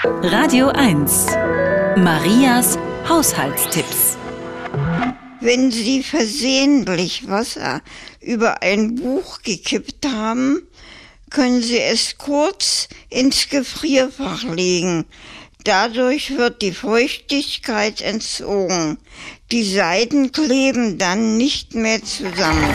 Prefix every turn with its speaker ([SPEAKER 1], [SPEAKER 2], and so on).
[SPEAKER 1] Radio 1. Marias Haushaltstipps.
[SPEAKER 2] Wenn Sie versehentlich Wasser über ein Buch gekippt haben, können Sie es kurz ins Gefrierfach legen. Dadurch wird die Feuchtigkeit entzogen. Die Seiten kleben dann nicht mehr zusammen.